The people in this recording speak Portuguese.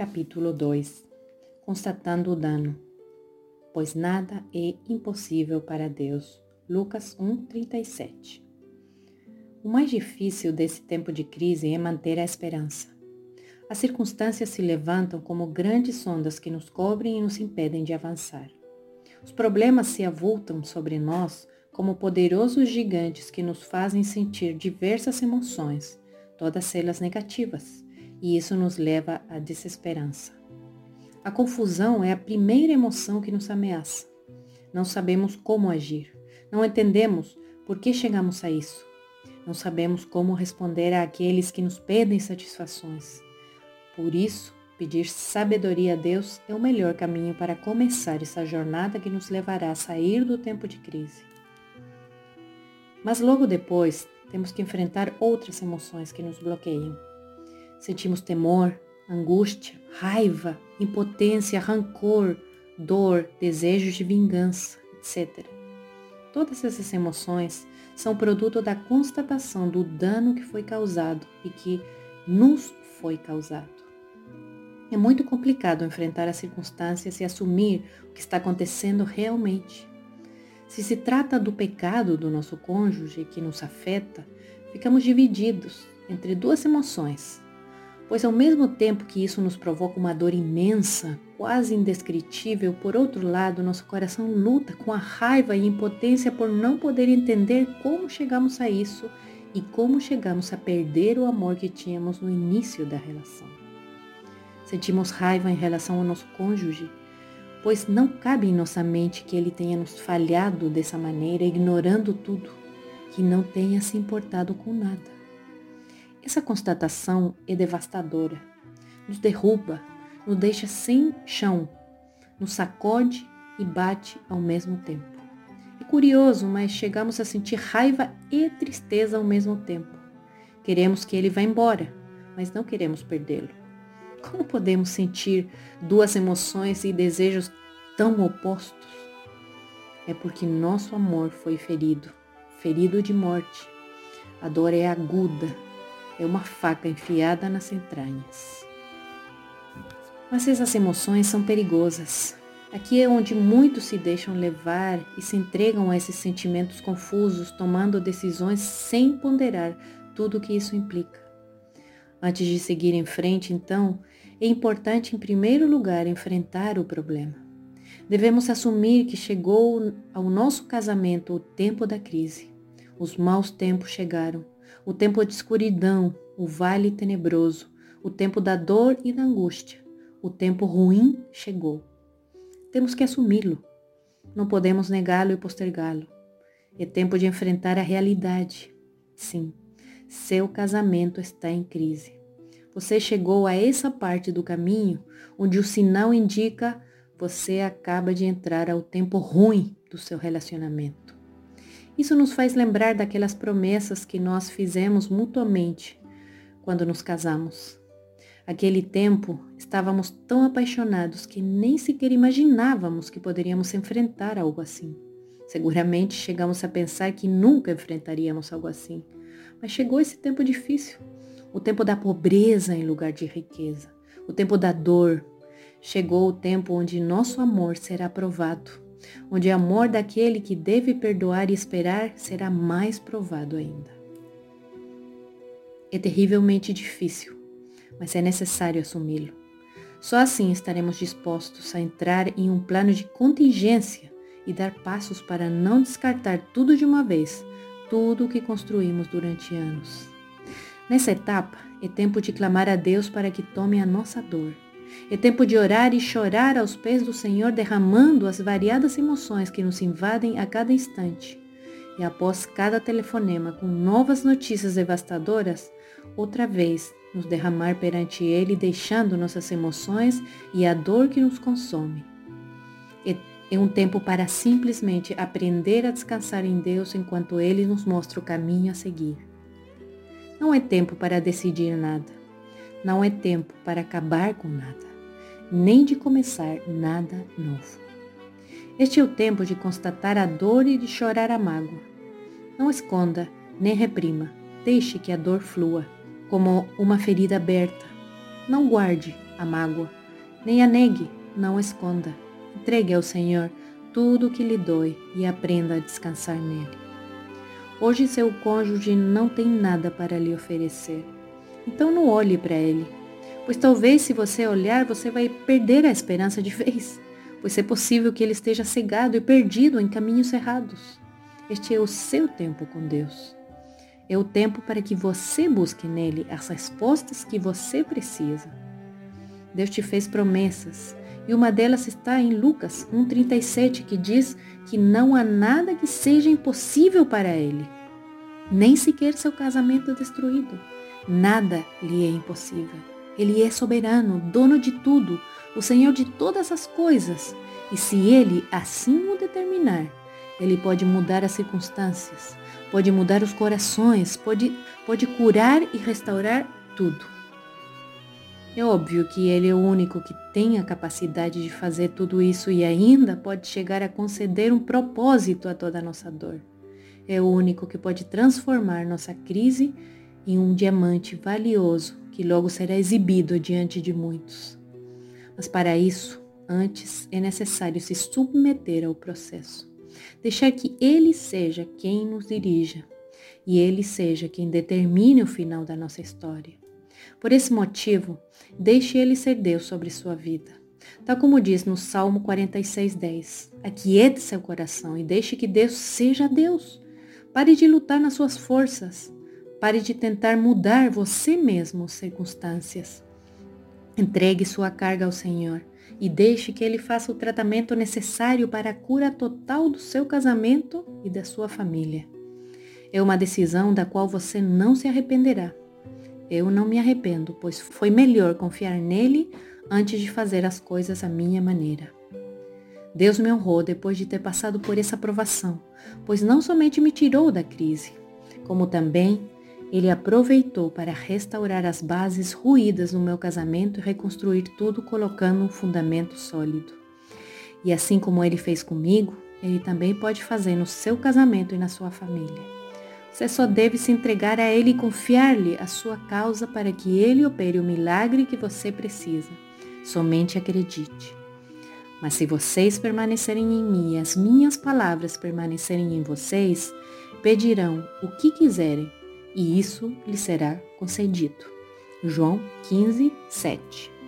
Capítulo 2 Constatando o dano. Pois nada é impossível para Deus. Lucas 1:37. O mais difícil desse tempo de crise é manter a esperança. As circunstâncias se levantam como grandes ondas que nos cobrem e nos impedem de avançar. Os problemas se avultam sobre nós como poderosos gigantes que nos fazem sentir diversas emoções, todas elas negativas, e isso nos leva à desesperança. A confusão é a primeira emoção que nos ameaça. Não sabemos como agir, não entendemos por que chegamos a isso, não sabemos como responder àqueles que nos pedem satisfações. Por isso, pedir sabedoria a Deus é o melhor caminho para começar essa jornada que nos levará a sair do tempo de crise. Mas logo depois, temos que enfrentar outras emoções que nos bloqueiam. Sentimos temor, angústia, raiva, impotência, rancor, dor, desejos de vingança, etc. Todas essas emoções são produto da constatação do dano que foi causado e que nos foi causado. É muito complicado enfrentar as circunstâncias e assumir o que está acontecendo realmente. Se se trata do pecado do nosso cônjuge que nos afeta, ficamos divididos entre duas emoções. Pois ao mesmo tempo que isso nos provoca uma dor imensa, quase indescritível, por outro lado, nosso coração luta com a raiva e impotência por não poder entender como chegamos a isso e como chegamos a perder o amor que tínhamos no início da relação. Sentimos raiva em relação ao nosso cônjuge pois não cabe em nossa mente que ele tenha nos falhado dessa maneira, ignorando tudo, que não tenha se importado com nada. Essa constatação é devastadora, nos derruba, nos deixa sem chão, nos sacode e bate ao mesmo tempo. É curioso, mas chegamos a sentir raiva e tristeza ao mesmo tempo. Queremos que ele vá embora, mas não queremos perdê-lo. Como podemos sentir duas emoções e desejos tão opostos? É porque nosso amor foi ferido, ferido de morte. A dor é aguda, é uma faca enfiada nas entranhas. Mas essas emoções são perigosas. Aqui é onde muitos se deixam levar e se entregam a esses sentimentos confusos, tomando decisões sem ponderar tudo o que isso implica. Antes de seguir em frente, então, é importante, em primeiro lugar, enfrentar o problema. Devemos assumir que chegou ao nosso casamento o tempo da crise. Os maus tempos chegaram, o tempo de escuridão, o vale tenebroso, o tempo da dor e da angústia. O tempo ruim chegou. Temos que assumi-lo. Não podemos negá-lo e postergá-lo. É tempo de enfrentar a realidade. Sim, seu casamento está em crise. Você chegou a essa parte do caminho onde o sinal indica você acaba de entrar ao tempo ruim do seu relacionamento. Isso nos faz lembrar daquelas promessas que nós fizemos mutuamente quando nos casamos. Aquele tempo estávamos tão apaixonados que nem sequer imaginávamos que poderíamos enfrentar algo assim. Seguramente chegamos a pensar que nunca enfrentaríamos algo assim. Mas chegou esse tempo difícil, o tempo da pobreza em lugar de riqueza, o tempo da dor. Chegou o tempo onde nosso amor será provado, onde o amor daquele que deve perdoar e esperar será mais provado ainda. É terrivelmente difícil, mas é necessário assumi-lo. Só assim estaremos dispostos a entrar em um plano de contingência e dar passos para não descartar tudo de uma vez, tudo o que construímos durante anos. Nessa etapa, é tempo de clamar a Deus para que tome a nossa dor. É tempo de orar e chorar aos pés do Senhor, derramando as variadas emoções que nos invadem a cada instante. E após cada telefonema com novas notícias devastadoras, outra vez nos derramar perante Ele, deixando nossas emoções e a dor que nos consome. É um tempo para simplesmente aprender a descansar em Deus enquanto Ele nos mostra o caminho a seguir. Não é tempo para decidir nada. Não é tempo para acabar com nada, nem de começar nada novo. Este é o tempo de constatar a dor e de chorar a mágoa. Não esconda, nem reprima. Deixe que a dor flua, como uma ferida aberta. Não guarde, a mágoa, nem a negue, não esconda. Entregue ao Senhor tudo o que lhe dói e aprenda a descansar nele. Hoje seu cônjuge não tem nada para lhe oferecer. Então não olhe para ele, pois talvez se você olhar você vai perder a esperança de vez, pois é possível que ele esteja cegado e perdido em caminhos errados. Este é o seu tempo com Deus. É o tempo para que você busque nele as respostas que você precisa. Deus te fez promessas e uma delas está em Lucas 1,37, que diz que não há nada que seja impossível para ele, nem sequer seu casamento destruído. Nada lhe é impossível. Ele é soberano, dono de tudo, o Senhor de todas as coisas. E se ele assim o determinar, ele pode mudar as circunstâncias, pode mudar os corações, pode, pode curar e restaurar tudo. É óbvio que Ele é o único que tem a capacidade de fazer tudo isso e ainda pode chegar a conceder um propósito a toda a nossa dor. É o único que pode transformar nossa crise em um diamante valioso que logo será exibido diante de muitos. Mas para isso, antes é necessário se submeter ao processo. Deixar que Ele seja quem nos dirija e Ele seja quem determine o final da nossa história. Por esse motivo, deixe ele ser Deus sobre sua vida. Tal como diz no Salmo 46:10, aquiete seu coração e deixe que Deus seja Deus. Pare de lutar nas suas forças. Pare de tentar mudar você mesmo as circunstâncias. Entregue sua carga ao Senhor e deixe que Ele faça o tratamento necessário para a cura total do seu casamento e da sua família. É uma decisão da qual você não se arrependerá. Eu não me arrependo, pois foi melhor confiar nele antes de fazer as coisas à minha maneira. Deus me honrou depois de ter passado por essa provação, pois não somente me tirou da crise, como também ele aproveitou para restaurar as bases ruídas no meu casamento e reconstruir tudo colocando um fundamento sólido. E assim como ele fez comigo, ele também pode fazer no seu casamento e na sua família. Você só deve se entregar a Ele e confiar-lhe a sua causa para que Ele opere o milagre que você precisa. Somente acredite. Mas se vocês permanecerem em mim e as minhas palavras permanecerem em vocês, pedirão o que quiserem e isso lhes será concedido. João 15, 7